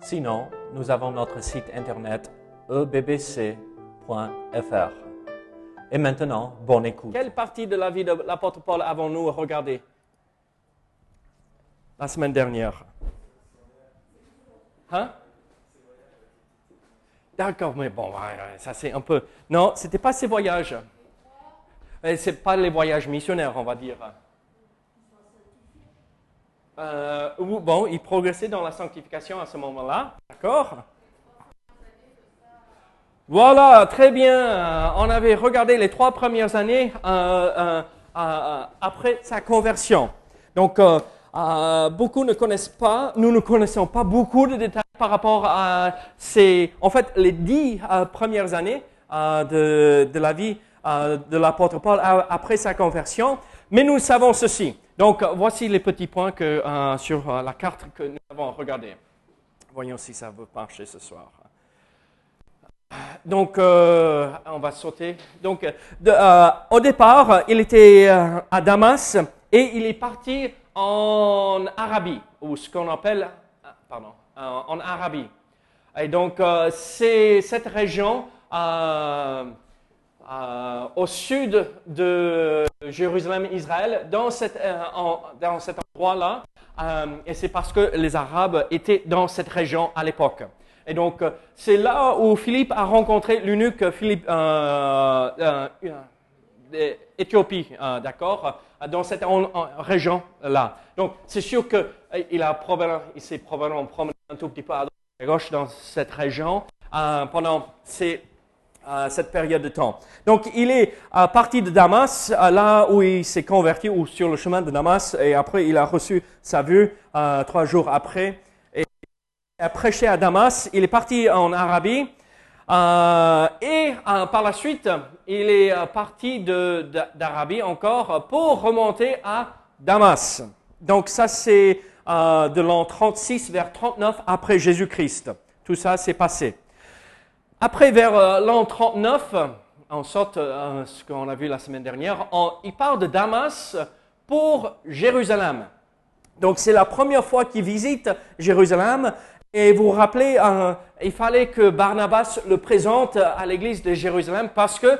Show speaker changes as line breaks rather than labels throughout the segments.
Sinon, nous avons notre site internet ebbc.fr. Et maintenant, bonne écoute.
Quelle partie de la vie de l'apôtre Paul avons-nous regardé la semaine dernière? Hein? D'accord, mais bon, ça c'est un peu. Non, ce n'était pas ces voyages. Ce n'est pas les voyages missionnaires, on va dire. Euh, bon, il progressait dans la sanctification à ce moment-là. D'accord? Voilà, très bien. On avait regardé les trois premières années euh, euh, après sa conversion. Donc, beaucoup ne connaissent pas, nous ne connaissons pas beaucoup de détails par rapport à ces, en fait, les dix premières années de, de, la vie de l'apôtre Paul après sa conversion. Mais nous savons ceci. Donc, voici les petits points euh, sur euh, la carte que nous avons regardée. Voyons si ça veut marcher ce soir. Donc, euh, on va sauter. Donc, au départ, il était à Damas et il est parti en Arabie, ou ce qu'on appelle, pardon, en Arabie. Et donc, c'est cette région euh, au sud de Jérusalem, Israël, dans, euh, cet endroit-là. Euh, et c'est parce que les Arabes étaient dans cette région à l'époque. Et donc, c'est là où Philippe a rencontré l'eunuque Philippe d'Éthiopie, d'accord, dans cette région-là. Donc, c'est sûr qu'il il s'est probablement promené un tout petit peu à gauche dans cette région pendant ces cette période de temps. Donc, il est parti de Damas, là où il s'est converti, ou sur le chemin de Damas, et après, il a reçu sa vue euh, trois jours après. Et il a prêché à Damas. Il est parti en Arabie. Euh, et euh, par la suite, il est parti d'Arabie encore pour remonter à Damas. Donc, ça, c'est de l'an 36 vers 39 après Jésus-Christ. Tout ça s'est passé. Après, vers euh, l'an 39, en sorte, euh, ce qu'on a vu la semaine dernière, il part de Damas pour Jérusalem. Donc, c'est la première fois qu'il visite Jérusalem. Et vous vous rappelez, euh, il fallait que Barnabas le présente à l'église de Jérusalem parce que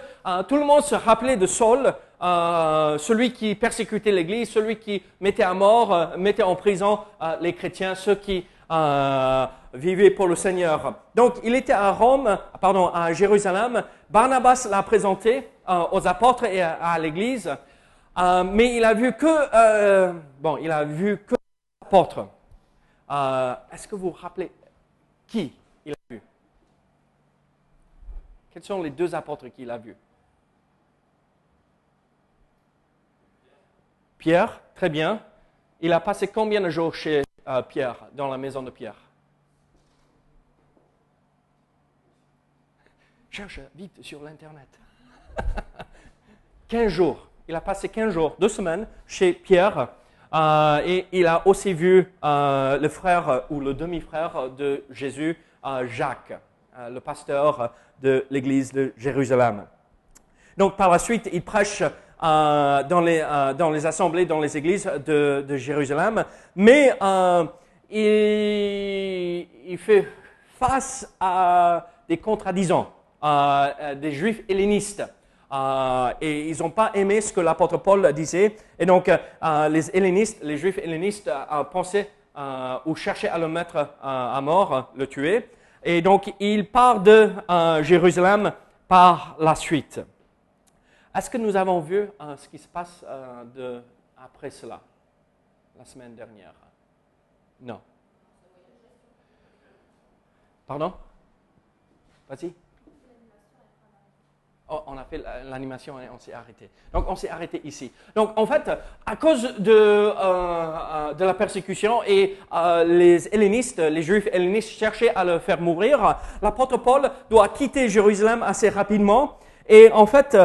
tout le monde se rappelait de Saul, celui qui persécutait l'église, celui qui mettait à mort, mettait en prison les chrétiens, ceux qui vivait pour le Seigneur. Donc, il était à Rome, pardon, à Jérusalem. Barnabas l'a présenté euh, aux apôtres et à, l'Église, euh, mais il a vu que, euh, bon, il a vu que apôtres. Est-ce que vous vous rappelez qui il a vu? Quels sont les deux apôtres qu'il a vus? Pierre, très bien. Il a passé combien de jours chez Pierre, dans la maison de Pierre Cherche vite sur l'Internet. 15 jours. Il a passé 15 jours, deux semaines chez Pierre. Euh, et il a aussi vu euh, le frère ou le demi-frère de Jésus, euh, Jacques, le pasteur de l'église de Jérusalem. Donc par la suite, il prêche dans les, dans, les, assemblées, dans les églises de, Jérusalem, mais il, il, fait face à des. Euh, euh, des juifs hellénistes. Euh, et ils n'ont pas aimé ce que l'apôtre Paul disait. Et donc, les hellénistes, les juifs hellénistes pensaient ou cherchaient à le mettre à mort, le tuer. Et donc, il part de Jérusalem par la suite. Est-ce que nous avons vu ce qui se passe de, après cela, la semaine dernière Non. Pardon? Vas-y. Oh, on a fait l'animation et on s'est arrêté. Donc on s'est arrêté ici. Donc en fait, à cause de, euh, euh, la persécution et euh, les hellénistes, les juifs hellénistes cherchaient à le faire mourir, l'apôtre Paul doit quitter Jérusalem assez rapidement. Et en fait,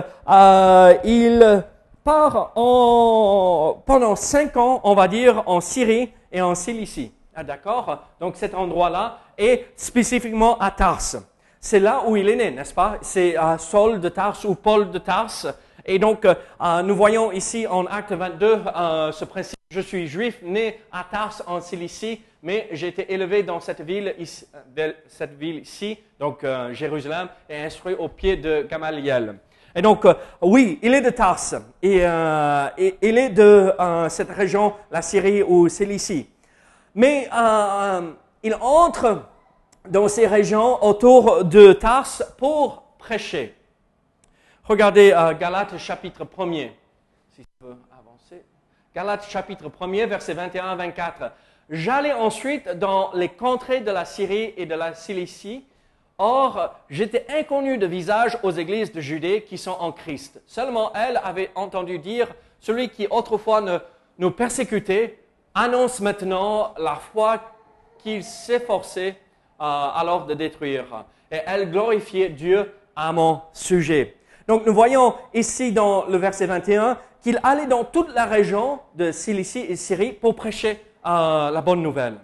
il part en, pendant cinq ans, on va dire, en Syrie et en Cilicie. Ah, D'accord? Donc cet endroit-là est spécifiquement à Tarse. C'est là où il est né, n'est-ce pas? C'est à Saul de Tarse ou Paul de Tarse. Et donc, euh, euh, nous voyons ici en acte 22 euh, ce principe. Je suis juif, né à Tarse en Cilicie, mais j'ai été élevé dans cette ville, ici, donc Jérusalem, et instruit au pied de Gamaliel. Et donc, oui, il est de Tarse, et, et il est de cette région, la Syrie ou Cilicie. Mais il entre dans ces régions autour de Tarse pour prêcher. Regardez euh, Galates chapitre 1er. Si je peux avancer. Galates chapitre 1er, versets 21 à 24. J'allais ensuite dans les contrées de la Syrie et de la Cilicie. Or, j'étais inconnu de visage aux églises de Judée qui sont en Christ. Seulement elles avaient entendu dire, celui qui autrefois nous persécutait annonce maintenant la foi qu'il s'efforçait euh, alors de détruire. Et elle glorifiait Dieu à mon sujet. Donc nous voyons ici dans le verset 21 qu'il allait dans toute la région de Cilicie et Syrie pour prêcher euh, la bonne nouvelle.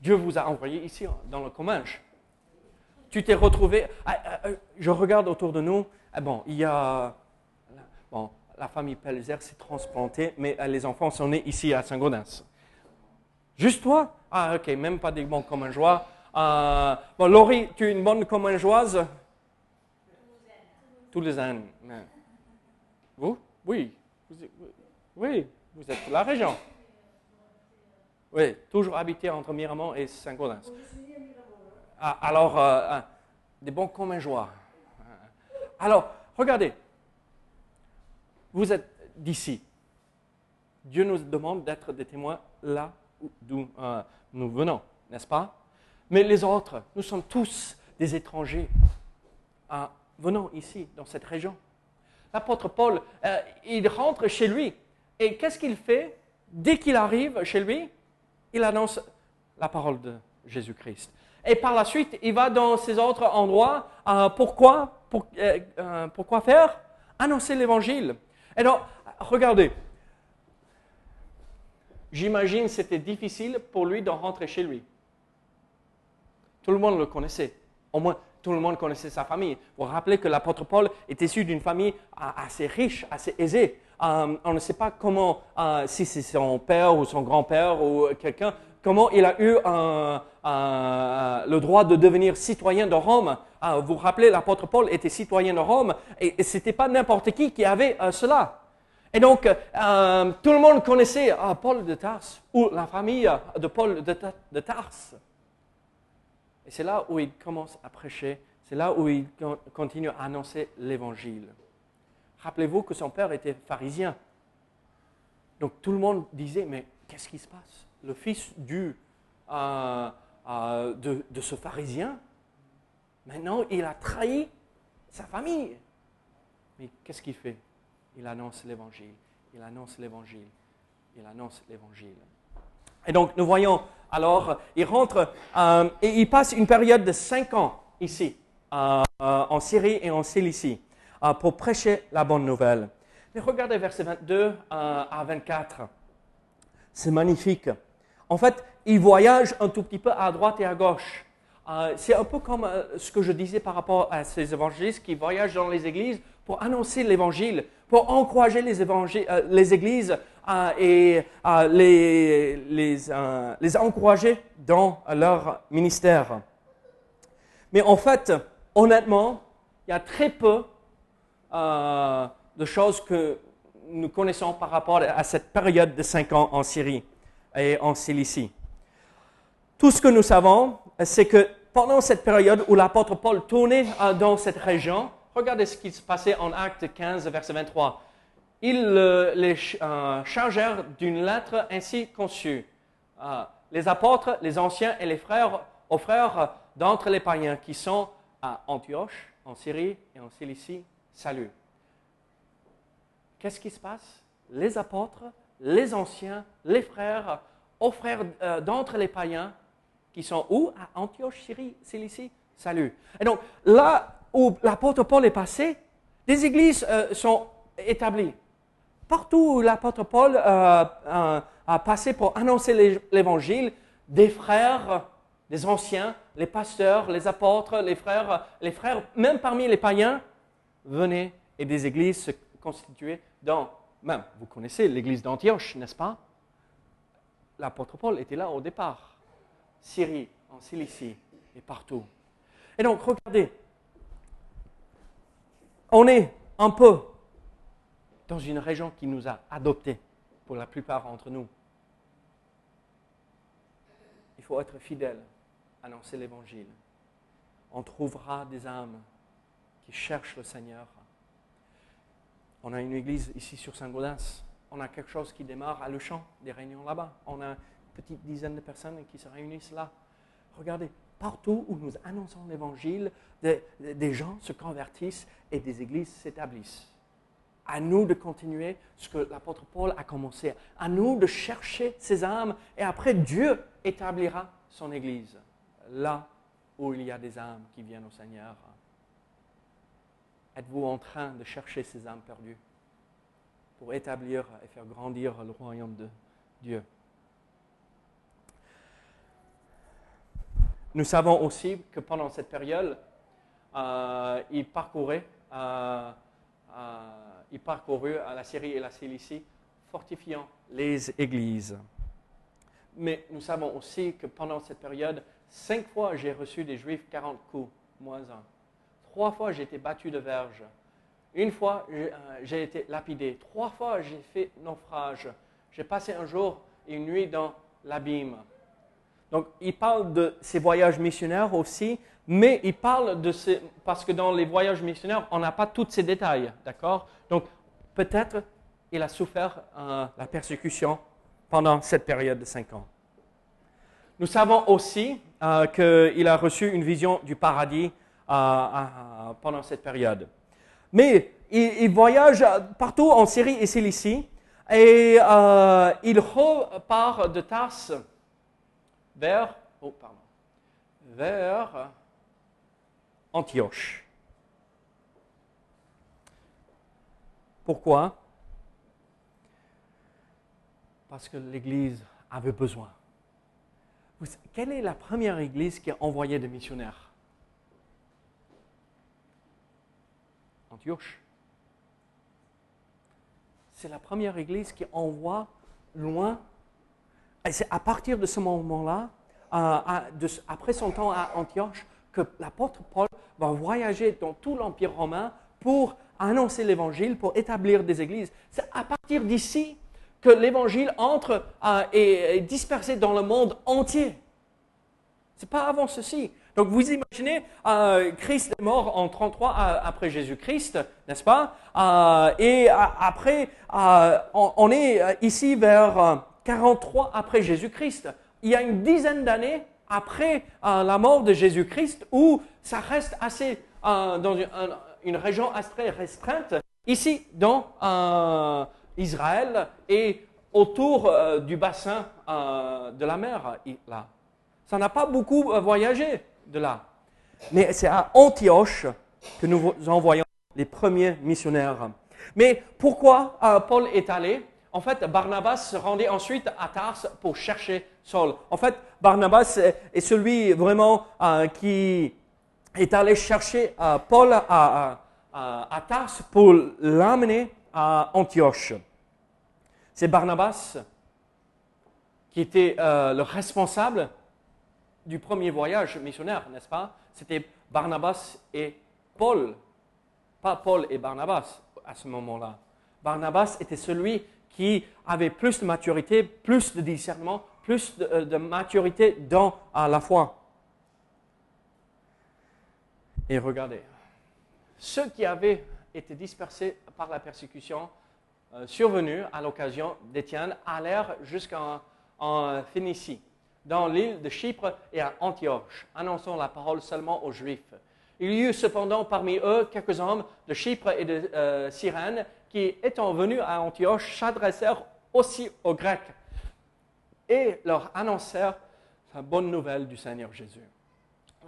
Dieu vous a envoyé ici dans le Comminges. Tu t'es retrouvé. Ah, ah, je regarde autour de nous. Ah, bon, il y a. Bon, la famille Pelzer s'est transplantée, mais euh, les enfants sont nés ici à Saint-Gaudens. Juste toi? Ah, ok, même pas des bons commingeois. Euh, bon, Laurie, tu es une bonne commingeoise Toulousaine. Vous? Oui. oui, vous êtes de la région. Oui, toujours habité entre Miramont et Saint-Gaudens. Ah, alors, euh, ah, des bons commingeois. Alors, regardez, vous êtes d'ici. Dieu nous demande d'être des témoins là d'où euh, nous venons, n'est-ce pas? Mais les autres, nous sommes tous des étrangers venant ici, dans cette région. L'apôtre Paul, euh, il rentre chez lui. Et qu'est-ce qu'il fait? Dès qu'il arrive chez lui, il annonce la parole de Jésus-Christ. Et par la suite, il va dans ces autres endroits. pourquoi Pourquoi faire? Annoncer l'évangile. Et donc, regardez, j'imagine c'était difficile pour lui de rentrer chez lui. Tout le monde le connaissait. Au moins, tout le monde connaissait sa famille. Vous vous rappelez que l'apôtre Paul est issu d'une famille assez riche, assez aisée. Euh, on ne sait pas comment, euh, si c'est son père ou son grand-père ou quelqu'un, comment il a eu le droit de devenir citoyen de Rome. Euh, vous vous rappelez, l'apôtre Paul était citoyen de Rome et, ce n'était pas n'importe qui qui avait cela. Et donc, euh, tout le monde connaissait Paul de Tarse ou la famille de Paul de, de Tarse. C'est là où il commence à prêcher, c'est là où il continue à annoncer l'évangile. Rappelez-vous que son père était pharisien. Donc tout le monde disait, mais qu'est-ce qui se passe? Le fils du, euh, euh, de, de ce pharisien, maintenant il a trahi sa famille. Mais qu'est-ce qu'il fait? Il annonce l'évangile, il annonce l'évangile, il annonce l'évangile. Et donc nous voyons alors, il rentre euh, et il passe une période de cinq ans ici, euh, euh, en Syrie et en Cilicie, pour prêcher la bonne nouvelle. Mais regardez versets 22 à 24. C'est magnifique. En fait, il voyage un tout petit peu à droite et à gauche. c'est un peu comme ce que je disais par rapport à ces évangélistes qui voyagent dans les églises pour annoncer l'évangile, pour encourager les, églises et euh, les, les, les, encourager dans leur ministère. Mais en fait, honnêtement, il y a très peu de choses que nous connaissons par rapport à cette période de cinq ans en Syrie et en Cilicie. Tout ce que nous savons, c'est que pendant cette période où l'apôtre Paul tournait dans cette région, Regardez ce qui se passait en Acte 15, verset 23. Ils les chargèrent d'une lettre ainsi conçue. Euh, les apôtres, les anciens et les frères frères d'entre les païens qui sont à Antioche, en Syrie et en Cilicie, salut. Qu'est-ce qui se passe? Les apôtres, les anciens, les frères, aux frères euh, d'entre les païens, qui sont où? À Antioche, Syrie, Cilicie, salut. Et donc, là où l'apôtre Paul est passé, des églises euh, sont établies. Partout où l'apôtre Paul euh, a passé pour annoncer l'évangile, des frères, des anciens, les pasteurs, les apôtres, les frères, les frères, même parmi les païens, venaient et des églises se constituaient dans, même, vous connaissez l'église d'Antioche, n'est-ce pas? L'apôtre Paul était là au départ. Syrie, en Cilicie et partout. Et donc, regardez, on est un peu dans une région qui nous a adoptés, pour la plupart d'entre nous. Il faut être fidèle, annoncer l'Évangile. On trouvera des âmes qui cherchent le Seigneur. On a une église ici sur Saint-Gaudens. On a quelque chose qui démarre à Le Champ, des réunions là-bas. On a une petite dizaine de personnes qui se réunissent là. Regardez, partout où nous annonçons l'Évangile, des, gens se convertissent et des églises s'établissent. À nous de continuer ce que l'apôtre Paul a commencé. À nous de chercher ces âmes et après Dieu établira son église là où il y a des âmes qui viennent au Seigneur. Êtes-vous en train de chercher ces âmes perdues pour établir et faire grandir le royaume de Dieu? Nous savons aussi que pendant cette période, euh, il parcourait, euh, il parcourut à la Syrie et la Cilicie, fortifiant les églises. Mais nous savons aussi que pendant cette période, cinq fois j'ai reçu des Juifs 40 coups, moins un. Trois fois j'ai été battu de verge. Une fois j'ai été lapidé. Trois fois j'ai fait naufrage. J'ai passé un jour et une nuit dans l'abîme. Donc, il parle de ses voyages missionnaires aussi, mais il parle de ces, parce que dans les voyages missionnaires, on n'a pas tous ces détails, d'accord? Donc, peut-être il a souffert euh, la persécution pendant cette période de cinq ans. Nous savons aussi euh, qu'il a reçu une vision du paradis euh, pendant cette période. Mais il, voyage partout en Syrie et Cilicie et il repart de Tarse vers, oh, pardon, vers Antioche. Pourquoi? Parce que l'Église avait besoin. Quelle est la première Église qui a envoyé des missionnaires? Antioche. C'est la première Église qui envoie loin et c'est à partir de ce moment-là, euh, après son temps à Antioche, que l'apôtre Paul va voyager dans tout l'Empire romain pour annoncer l'Évangile, pour établir des églises. C'est à partir d'ici que l'Évangile entre euh, et est dispersé dans le monde entier. Ce n'est pas avant ceci. Donc vous imaginez, euh, Christ est mort en 33 après Jésus-Christ, n'est-ce pas? Et après, on, est ici vers 43 après Jésus-Christ. Il y a une dizaine d'années après euh, la mort de Jésus-Christ où ça reste assez euh, dans une, région assez restreinte, ici dans euh, Israël et autour du bassin de la mer. Là. Ça n'a pas beaucoup voyagé de là. Mais c'est à Antioche que nous envoyons les premiers missionnaires. Mais pourquoi Paul est allé? En fait, Barnabas se rendait ensuite à Tars pour chercher Saul. En fait, Barnabas est celui vraiment euh, qui est allé chercher euh, Paul à, à, pour l'amener à Antioche. C'est Barnabas qui était euh, le responsable du premier voyage missionnaire, n'est-ce pas? C'était Barnabas et Paul, pas Paul et Barnabas à ce moment-là. Barnabas était celui qui avait plus de maturité, plus de discernement, plus de, euh, maturité dans la foi. Et regardez, ceux qui avaient été dispersés par la persécution euh, survenue à l'occasion d'Étienne allèrent jusqu'en Phénicie, dans l'île de Chypre et à Antioche, annonçant la parole seulement aux Juifs. Il y eut cependant parmi eux quelques hommes de Chypre et de euh, Cyrène qui, étant venus à Antioche, s'adressèrent aussi aux Grecs et leur annoncèrent la bonne nouvelle du Seigneur Jésus.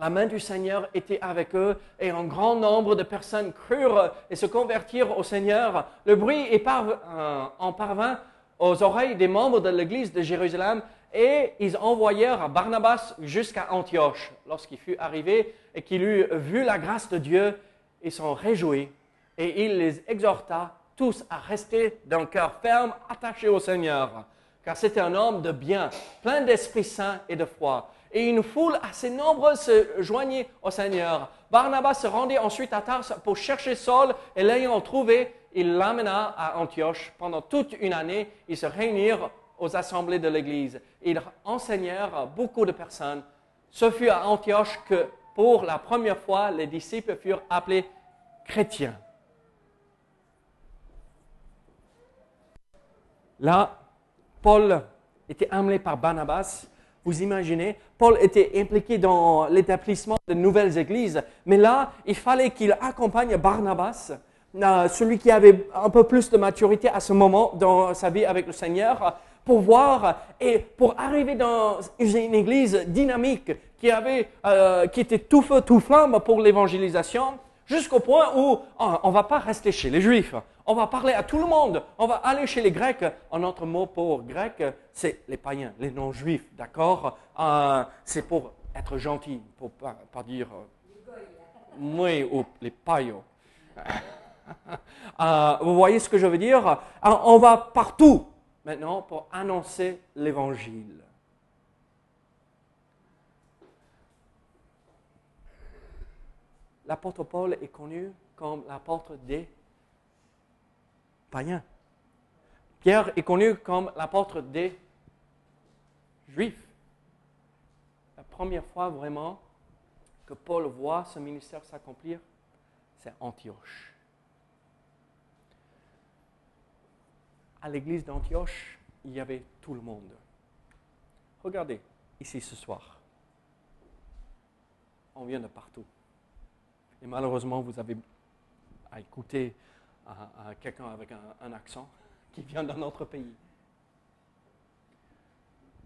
La main du Seigneur était avec eux et un grand nombre de personnes crurent et se convertirent au Seigneur. Le bruit euh, en parvint aux oreilles des membres de l'église de Jérusalem et ils envoyèrent Barnabas jusqu'à Antioche. Lorsqu'il fut arrivé et qu'il eut vu la grâce de Dieu, ils s'en réjouit et il les exhorta tous à rester d'un cœur ferme, attaché au Seigneur, car c'était un homme de bien, plein d'Esprit Saint et de foi. Et une foule assez nombreuse se joignit au Seigneur. Barnabas se rendit ensuite à Tars pour chercher Saul, et l'ayant trouvé, il l'amena à Antioche. Pendant toute une année, ils se réunirent aux assemblées de l'Église. Ils enseignèrent beaucoup de personnes. Ce fut à Antioche que, pour la première fois, les disciples furent appelés chrétiens. Là, Paul était amené par Barnabas. Vous imaginez, Paul était impliqué dans l'établissement de nouvelles églises, mais là, il fallait qu'il accompagne Barnabas, euh, celui qui avait un peu plus de maturité à ce moment dans sa vie avec le Seigneur, pour voir et pour arriver dans une église dynamique qui, avait, euh, qui était tout feu, tout flamme pour l'évangélisation, jusqu'au point où ah, on ne va pas rester chez les Juifs. On va parler à tout le monde. On va aller chez les Grecs. Un autre mot pour grec, c'est les païens, les non-juifs, d'accord? Euh, C'est pour être gentil, pour pas, pas dire euh, ou les païens. Euh, vous voyez ce que je veux dire? On va partout maintenant pour annoncer l'évangile. l'apôtre Paul est connu comme l'apôtre des Pierre est connu comme l'apôtre des juifs. La première fois vraiment que Paul voit ce ministère s'accomplir, c'est Antioche. À l'église d'Antioche, il y avait tout le monde. Regardez ici ce soir. On vient de partout. Et malheureusement, vous avez à écouter à, quelqu'un avec un, accent qui vient d'un autre pays.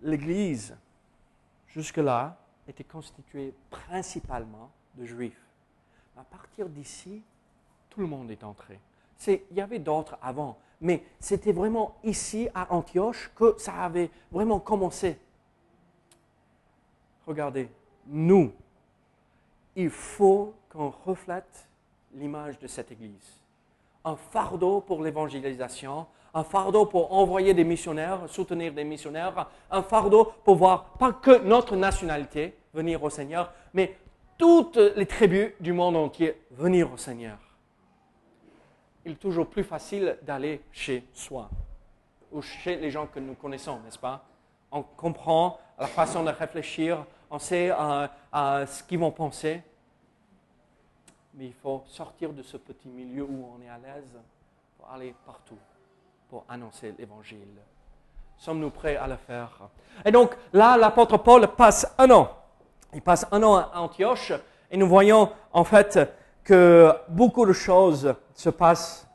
L'Église, jusque-là, était constituée principalement de juifs. À partir d'ici, tout le monde est entré. il y avait d'autres avant, mais c'était vraiment ici, à Antioche, que ça avait vraiment commencé. Regardez, nous, il faut qu'on reflète l'image de cette Église. Un fardeau pour l'évangélisation, un fardeau pour envoyer des missionnaires, soutenir des missionnaires, un fardeau pour voir pas que notre nationalité venir au Seigneur, mais toutes les tribus du monde entier venir au Seigneur. Il est toujours plus facile d'aller chez soi ou chez les gens que nous connaissons, n'est-ce pas? On comprend la façon de réfléchir, on sait euh, euh, ce qu'ils vont penser mais il faut sortir de ce petit milieu où on est à l'aise pour aller partout, pour annoncer l'Évangile. Sommes-nous prêts à le faire? Et donc là, l'apôtre Paul passe un an. Il passe un an à Antioche et nous voyons en fait que beaucoup de choses se passent.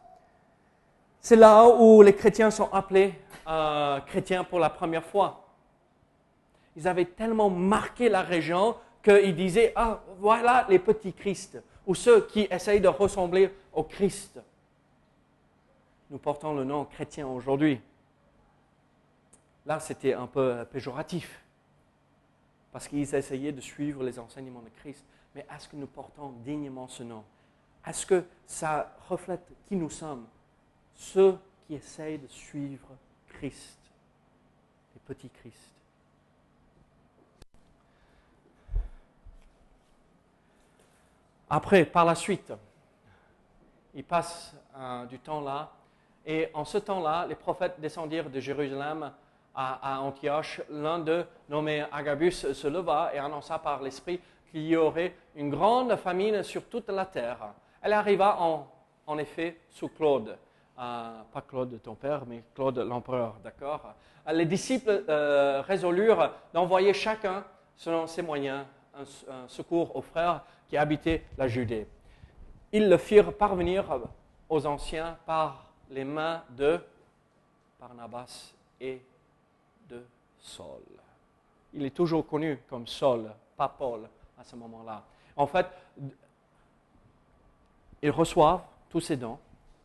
C'est là où les chrétiens sont appelés euh, chrétiens pour la première fois. Ils avaient tellement marqué la région qu'ils disaient, ah, voilà les petits Christ ou ceux qui essayent de ressembler au Christ. Nous portons le nom chrétien aujourd'hui. Là, c'était un peu péjoratif, parce qu'ils essayaient de suivre les enseignements de Christ. Mais est-ce que nous portons dignement ce nom? Est-ce que ça reflète qui nous sommes Ceux qui essayent de suivre Christ, les petits Christ? Après, par la suite, il passe euh, du temps là. Et en ce temps-là, les prophètes descendirent de Jérusalem à, Antioche. L'un d'eux, nommé Agabus, se leva et annonça par l'Esprit qu'il y aurait une grande famine sur toute la terre. Elle arriva en, effet sous Claude. Euh, pas Claude ton père, mais Claude l'empereur, d'accord? Les disciples euh, résolurent d'envoyer chacun, selon ses moyens, un, secours aux frères qui habitaient la Judée. Ils le firent parvenir aux anciens par les mains de Barnabas et de Saul. Il est toujours connu comme Saul, pas Paul à ce moment-là. En fait, ils reçoivent tous ces dons,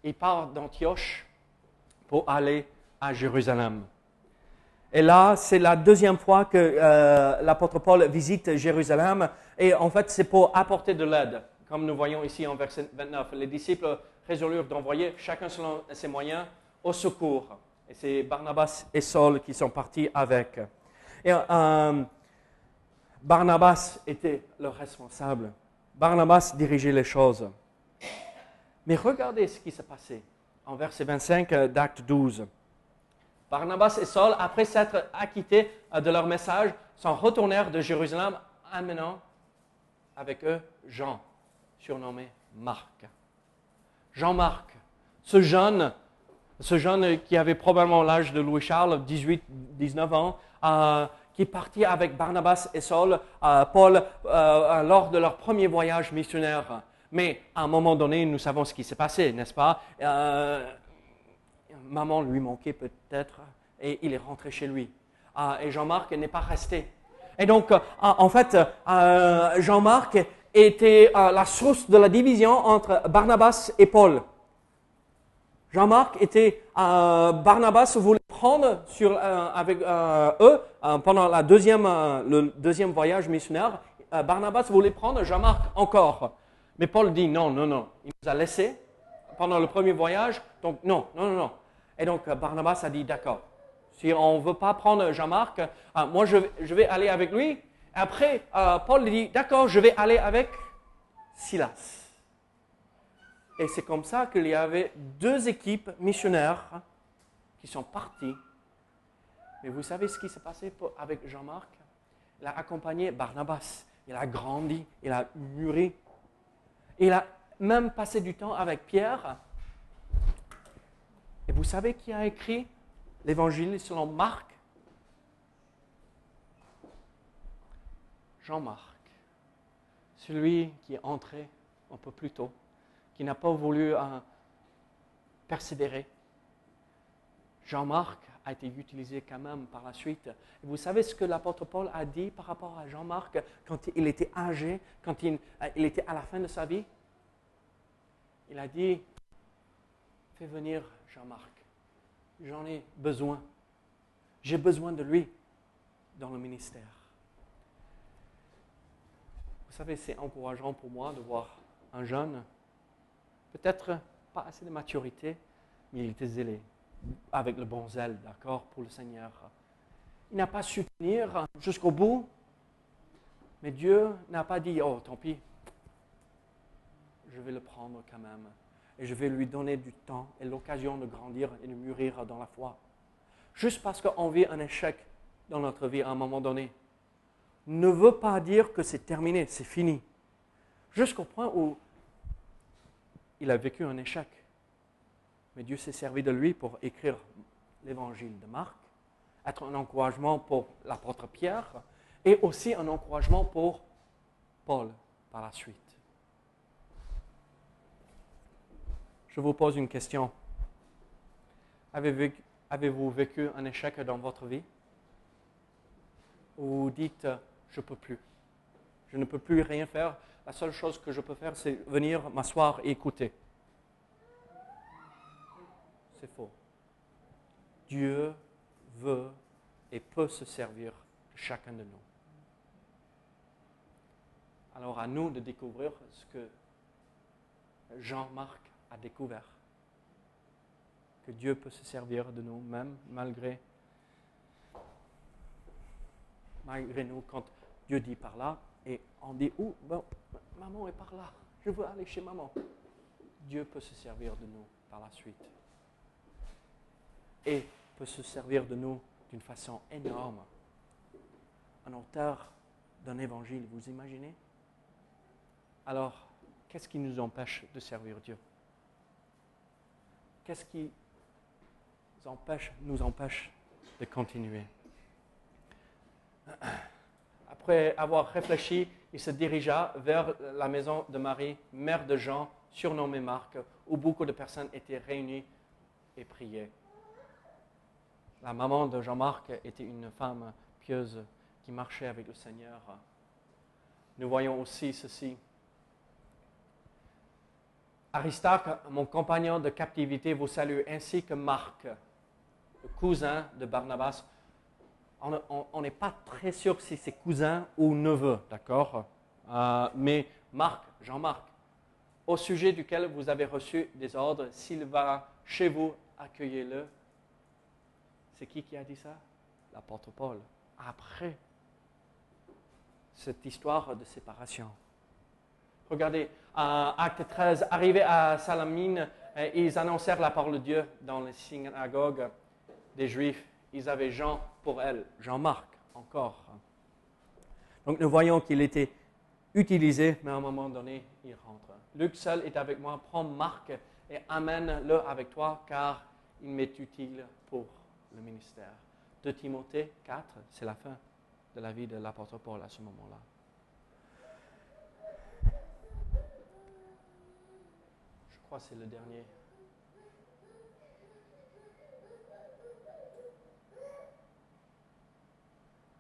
ils partent d'Antioche pour aller à Jérusalem. Et là, c'est la deuxième fois que euh, l'apôtre Paul visite Jérusalem. Et en fait, c'est pour apporter de l'aide. Comme nous voyons ici en verset 29, les disciples résolurent d'envoyer, chacun selon ses moyens, au secours. Et c'est Barnabas et Saul qui sont partis avec. Et euh, Barnabas était le responsable. Barnabas dirigeait les choses. Mais regardez ce qui s'est passé en verset 25 euh, d'acte 12. Barnabas et Saul, après s'être acquittés euh, de leur message, s'en retournèrent de Jérusalem, amenant avec eux Jean, surnommé Marc. Jean-Marc, ce jeune, ce jeune qui avait probablement l'âge de Louis-Charles, 18-19 ans, euh, qui partit avec Barnabas et Saul, euh, Paul, lors de leur premier voyage missionnaire. Mais à un moment donné, nous savons ce qui s'est passé, n'est-ce pas? Maman lui manquait peut-être et il est rentré chez lui. Ah, et Jean-Marc n'est pas resté. Et donc, euh, en fait, euh, Jean-Marc était euh, la source de la division entre Barnabas et Paul. Jean-Marc était, Barnabas voulait prendre avec eux pendant la deuxième, le deuxième voyage missionnaire. Barnabas voulait prendre Jean-Marc encore. Mais Paul dit non, non, non. Il nous a laissé pendant le premier voyage. Donc non, non, non, non. Et donc Barnabas a dit, d'accord, si on ne veut pas prendre Jean-Marc, euh, moi je, vais aller avec lui. Après, euh, Paul dit, d'accord, je vais aller avec Silas. Et c'est comme ça qu'il y avait deux équipes missionnaires qui sont parties. Mais vous savez ce qui s'est passé avec Jean-Marc? Il a accompagné Barnabas. Il a grandi, il a mûri. Il a même passé du temps avec Pierre et vous savez qui a écrit l'évangile selon Marc? Jean-Marc, celui qui est entré un peu plus tôt, qui n'a pas voulu euh, persévérer. Jean-Marc a été utilisé quand même par la suite. Vous savez ce que l'apôtre Paul a dit par rapport à Jean-Marc quand il était âgé, quand il, euh, il était à la fin de sa vie? Il a dit, fais venir Jean-Marc. J'en ai besoin. J'ai besoin de lui dans le ministère. Vous savez, c'est encourageant pour moi de voir un jeune, peut-être pas assez de maturité, mais il était zélé, avec le bon zèle, d'accord, pour le Seigneur. Il n'a pas su tenir jusqu'au bout, mais Dieu n'a pas dit, oh, tant pis, je vais le prendre quand même et je vais lui donner du temps et l'occasion de grandir et de mûrir dans la foi. Juste parce qu'on vit un échec dans notre vie à un moment donné, ne veut pas dire que c'est terminé, c'est fini. Jusqu'au point où il a vécu un échec. Mais Dieu s'est servi de lui pour écrire l'évangile de Marc, être un encouragement pour l'apôtre Pierre et aussi un encouragement pour Paul par la suite. Je vous pose une question. Avez-vous vécu un échec dans votre vie? Ou vous dites, je ne peux plus. Je ne peux plus rien faire. La seule chose que je peux faire, c'est venir m'asseoir et écouter. C'est faux. Dieu veut et peut se servir de chacun de nous. Alors à nous de découvrir ce que Jean-Marc a découvert que Dieu peut se servir de nous, même malgré, malgré nous, quand Dieu dit par là, et on dit, oh, maman est par là, je veux aller chez maman. Dieu peut se servir de nous par la suite. Et peut se servir de nous d'une façon énorme. Un auteur d'un évangile, vous imaginez? Alors, qu'est-ce qui nous empêche de servir Dieu? Qu'est-ce qui nous empêche, de continuer? Après avoir réfléchi, il se dirigea vers la maison de Marie, mère de Jean, surnommée Marc, où beaucoup de personnes étaient réunies et priaient. La maman de Jean-Marc était une femme pieuse qui marchait avec le Seigneur. Nous voyons aussi ceci. Aristarque, mon compagnon de captivité, vous salue, ainsi que Marc, cousin de Barnabas. On n'est pas très sûr si c'est cousin ou neveu, d'accord? Euh, Mais Marc, Jean-Marc, au sujet duquel vous avez reçu des ordres, s'il va chez vous, accueillez-le. C'est qui qui a dit ça? L'apôtre Paul. Après cette histoire de séparation. Regardez, à Acte 13, arrivés à Salamine, euh, ils annoncèrent la parole de Dieu dans les synagogues des Juifs. Ils avaient Jean pour elle, Jean-Marc encore. Donc nous voyons qu'il était utilisé, mais à un moment donné, il rentre. Luc seul est avec moi, prends Marc et amène-le avec toi, car il m'est utile pour le ministère. De Timothée 4, c'est la fin de la vie de l'apôtre Paul à ce moment-là. Crois que c'est le dernier.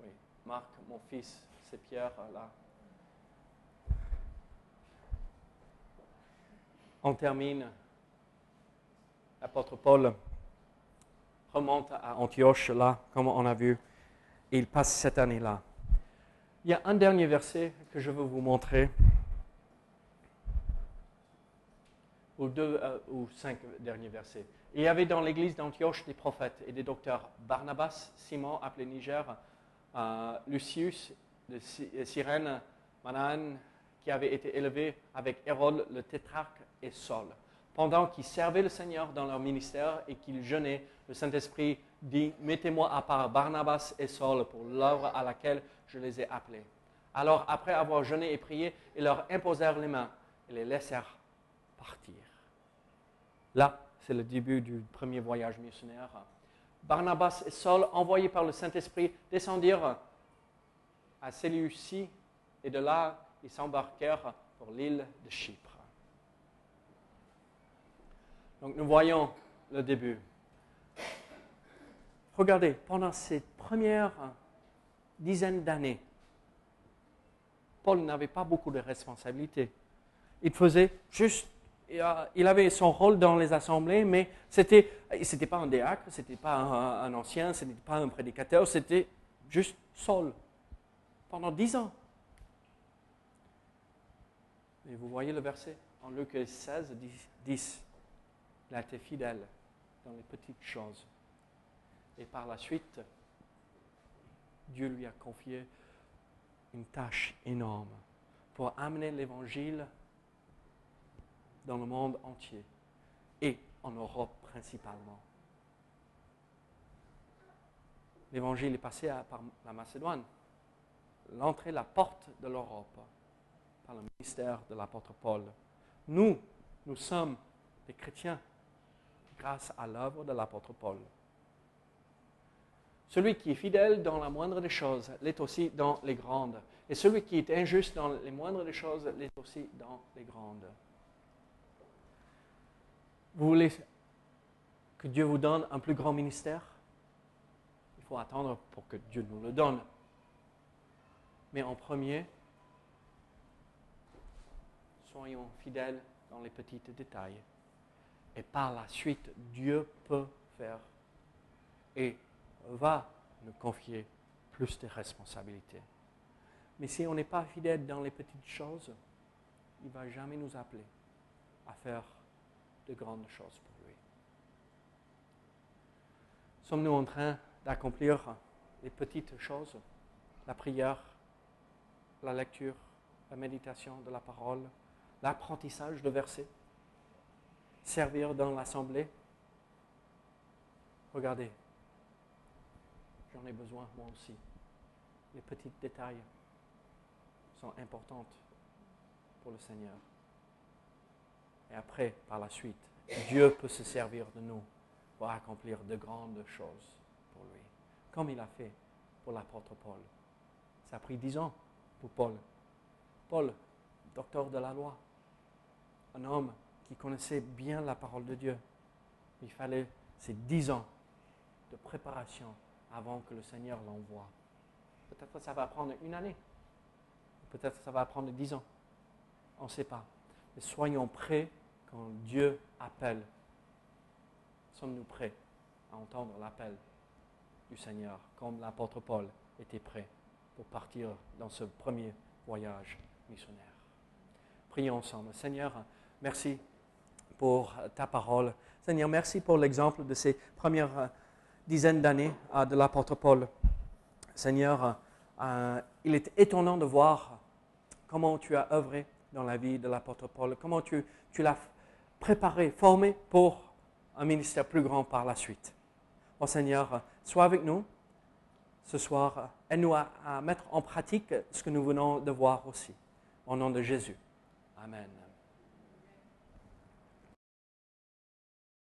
Oui, Marc, mon fils, c'est Pierre là. On termine. L'apôtre Paul remonte à Antioche, là, comme on a vu, et il passe cette année-là. Il y a un dernier verset que je veux vous montrer, ou deux euh, cinq derniers versets. Il y avait dans l'église d'Antioche des prophètes et des docteurs Barnabas, Simon, appelé Niger, euh, Lucius Cyrène, Manan, qui avait été élevé avec Hérode le tétrarque et Saul. Pendant qu'ils servaient le Seigneur dans leur ministère et qu'ils jeûnaient, le Saint-Esprit dit, Mettez-moi à part Barnabas et Saul pour l'œuvre à laquelle je les ai appelés. Alors, après avoir jeûné et prié, ils leur imposèrent les mains et les laissèrent partir. Là, c'est le début du premier voyage missionnaire. Barnabas et Saul, envoyés par le Saint-Esprit, descendirent à Séleucie et de là, ils s'embarquèrent pour l'île de Chypre. Donc nous voyons le début. Regardez, pendant ces premières dizaines d'années, Paul n'avait pas beaucoup de responsabilités. Il faisait juste, il avait son rôle dans les assemblées, mais c'était, c'était pas un diacre, c'était pas un, un ancien, ce n'était pas un prédicateur, c'était juste Saul pendant dix ans. Et vous voyez le verset en Luc 16, 10. Il a été fidèle dans les petites choses. Et par la suite, Dieu lui a confié une tâche énorme pour amener l'Évangile dans le monde entier et en Europe principalement. L'Évangile est passé par la Macédoine, l'entrée, la porte de l'Europe par le ministère de l'apôtre Paul. Nous, nous sommes des chrétiens grâce à l'œuvre de l'apôtre Paul. Celui qui est fidèle dans la moindre des choses l'est aussi dans les grandes. Et celui qui est injuste dans les moindres des choses l'est aussi dans les grandes. Vous voulez que Dieu vous donne un plus grand ministère? Il faut attendre pour que Dieu nous le donne. Mais en premier, soyons fidèles dans les petits détails. Et par la suite, Dieu peut faire et va nous confier plus de responsabilités. Mais si on n'est pas fidèle dans les petites choses, il ne va jamais nous appeler à faire de grandes choses pour lui. Sommes-nous en train d'accomplir les petites choses, la prière, la lecture, la méditation de la parole, l'apprentissage de versets, servir dans l'assemblée? Regardez, j'en ai besoin moi aussi. Les petits détails sont importants pour le Seigneur. Et après, par la suite, Dieu peut se servir de nous pour accomplir de grandes choses pour lui, comme il a fait pour l'apôtre Paul. Ça a pris dix ans pour Paul. Paul, docteur de la loi, un homme qui connaissait bien la parole de Dieu. Il fallait ces dix ans de préparation avant que le Seigneur l'envoie. Peut-être ça va prendre une année. Peut-être ça va prendre dix ans. On ne sait pas. Mais soyons prêts quand Dieu appelle. Sommes-nous prêts à entendre l'appel du Seigneur, comme l'apôtre Paul était prêt pour partir dans ce premier voyage missionnaire? Prions ensemble. Seigneur, merci pour ta parole. Seigneur, merci pour l'exemple de ces premières dizaines d'années euh, de l'apôtre Paul. Seigneur, euh, il est étonnant de voir comment tu as œuvré dans la vie de l'apôtre Paul, comment tu, tu l'as préparé, formé pour un ministère plus grand par la suite. Oh Seigneur, sois avec nous ce soir. Aide-nous à, à mettre en pratique ce que nous venons de voir aussi. Au nom de Jésus. Amen.